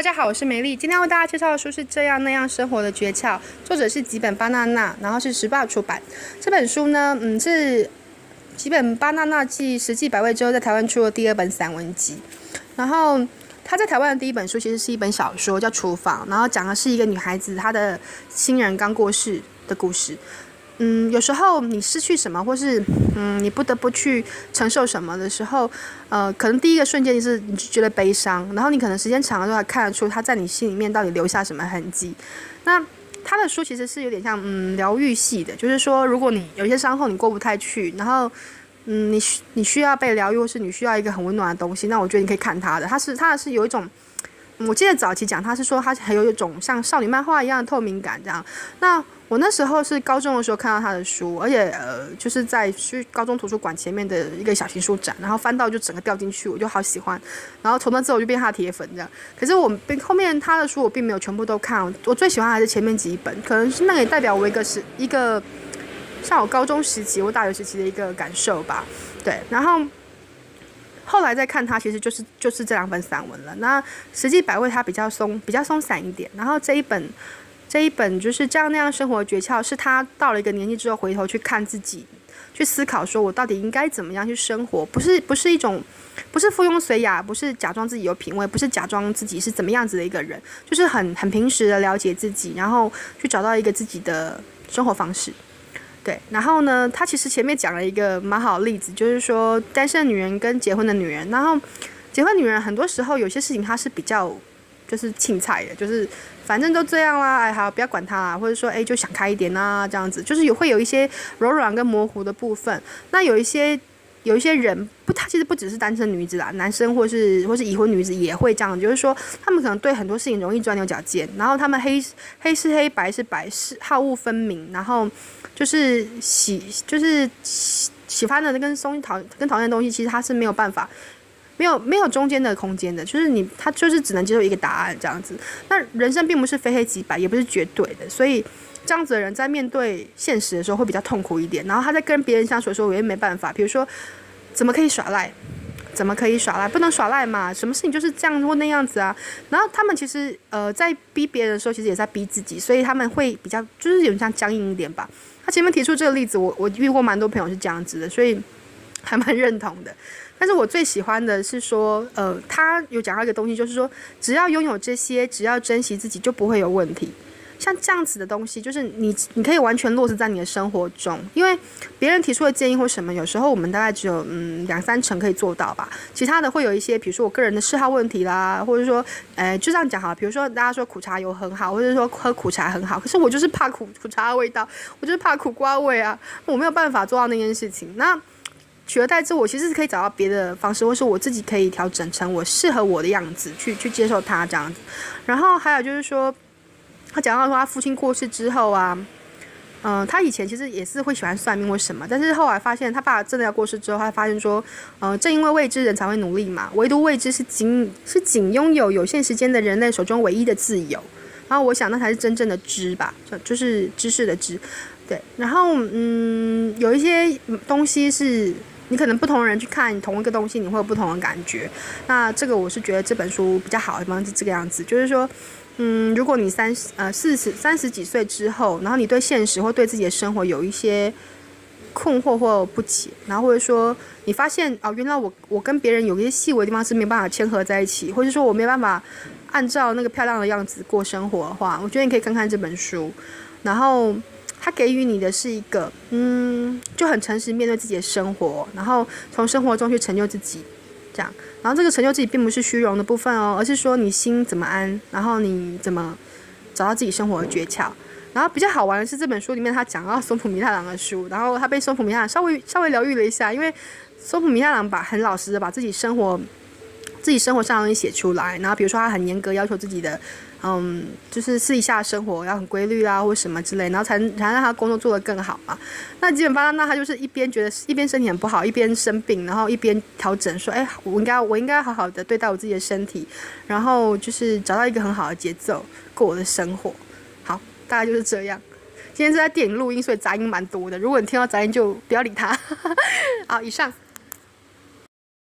大家好，我是梅丽。今天为大家介绍的书是《这样那样生活的诀窍》，作者是吉本芭娜娜，然后是时报出版。这本书呢，嗯，是吉本芭娜娜继《食记百味》之后，在台湾出的第二本散文集。然后他在台湾的第一本书其实是一本小说，叫《厨房》，然后讲的是一个女孩子她的亲人刚过世的故事。嗯，有时候你失去什么，或是嗯，你不得不去承受什么的时候，呃，可能第一个瞬间就是你就觉得悲伤，然后你可能时间长了之后，看得出他在你心里面到底留下什么痕迹。那他的书其实是有点像嗯疗愈系的，就是说，如果你有些伤后你过不太去，然后嗯，你需你需要被疗愈，或是你需要一个很温暖的东西，那我觉得你可以看他的，他是他是有一种。我记得早期讲，他是说他还有一种像少女漫画一样的透明感这样。那我那时候是高中的时候看到他的书，而且呃就是在去高中图书馆前面的一个小型书展，然后翻到就整个掉进去，我就好喜欢。然后从那之后我就变他的铁粉这样。可是我后面他的书我并没有全部都看，我最喜欢还是前面几本，可能是那个也代表我一个是一个像我高中时期或大学时期的一个感受吧。对，然后。后来再看它，其实就是就是这两本散文了。那《实际百味》它比较松，比较松散一点。然后这一本，这一本就是这样那样生活诀窍，是他到了一个年纪之后回头去看自己，去思考说我到底应该怎么样去生活，不是不是一种，不是附庸随雅，不是假装自己有品味，不是假装自己是怎么样子的一个人，就是很很平时的了解自己，然后去找到一个自己的生活方式。对，然后呢，他其实前面讲了一个蛮好的例子，就是说单身女人跟结婚的女人，然后结婚女人很多时候有些事情她是比较就是青菜的，就是反正都这样啦，哎好不要管他啦，或者说哎就想开一点啊这样子，就是有会有一些柔软跟模糊的部分，那有一些。有一些人不，他其实不只是单身女子啦，男生或是或是已婚女子也会这样，就是说他们可能对很多事情容易钻牛角尖，然后他们黑黑是黑白是白是好恶分明，然后就是喜就是喜喜欢的跟松讨跟讨厌的东西，其实他是没有办法没有没有中间的空间的，就是你他就是只能接受一个答案这样子。那人生并不是非黑即白，也不是绝对的，所以。这样子的人在面对现实的时候会比较痛苦一点，然后他在跟别人相处的时候，我也没办法。比如说，怎么可以耍赖？怎么可以耍赖？不能耍赖嘛？什么事情就是这样或那样子啊？然后他们其实呃在逼别人的时候，其实也在逼自己，所以他们会比较就是有点像僵硬一点吧。他前面提出这个例子，我我遇过蛮多朋友是这样子的，所以还蛮认同的。但是我最喜欢的是说，呃，他有讲到一个东西，就是说只要拥有这些，只要珍惜自己，就不会有问题。像这样子的东西，就是你你可以完全落实在你的生活中，因为别人提出的建议或什么，有时候我们大概只有嗯两三成可以做到吧，其他的会有一些，比如说我个人的嗜好问题啦，或者说，诶就这样讲好，比如说大家说苦茶油很好，或者说喝苦茶很好，可是我就是怕苦苦茶的味道，我就是怕苦瓜味啊，我没有办法做到那件事情。那取而代之，我其实是可以找到别的方式，或是我自己可以调整成我适合我的样子去去接受它这样子。然后还有就是说。他讲到说，他父亲过世之后啊，嗯、他以前其实也是会喜欢算命或什么，但是后来发现他爸真的要过世之后，他发现说，嗯、正因为未知，人才会努力嘛。唯独未知是仅是仅拥有有限时间的人类手中唯一的自由。然后我想，那才是真正的知吧，就就是知识的知。对，然后嗯，有一些东西是你可能不同人去看同一个东西，你会有不同的感觉。那这个我是觉得这本书比较好的地方是这个样子，就是说。嗯，如果你三十呃四十三十几岁之后，然后你对现实或对自己的生活有一些困惑或不解，然后或者说你发现哦，原来我我跟别人有一些细微的地方是没办法牵合在一起，或者说我没办法按照那个漂亮的样子过生活的话，我觉得你可以看看这本书，然后他给予你的是一个嗯，就很诚实面对自己的生活，然后从生活中去成就自己。这样，然后这个成就自己并不是虚荣的部分哦，而是说你心怎么安，然后你怎么找到自己生活的诀窍。然后比较好玩的是这本书里面他讲到松浦弥太郎的书，然后他被松浦弥太郎稍微稍微疗愈了一下，因为松浦弥太郎把很老实的把自己生活自己生活上的东西写出来，然后比如说他很严格要求自己的。嗯，就是私底下生活要很规律啊，或什么之类，然后才才让他工作做得更好嘛。那基本上，那他就是一边觉得一边身体很不好，一边生病，然后一边调整，说，哎，我应该我应该好好的对待我自己的身体，然后就是找到一个很好的节奏过我的生活。好，大概就是这样。今天是在电影录音，所以杂音蛮多的。如果你听到杂音，就不要理他。好，以上。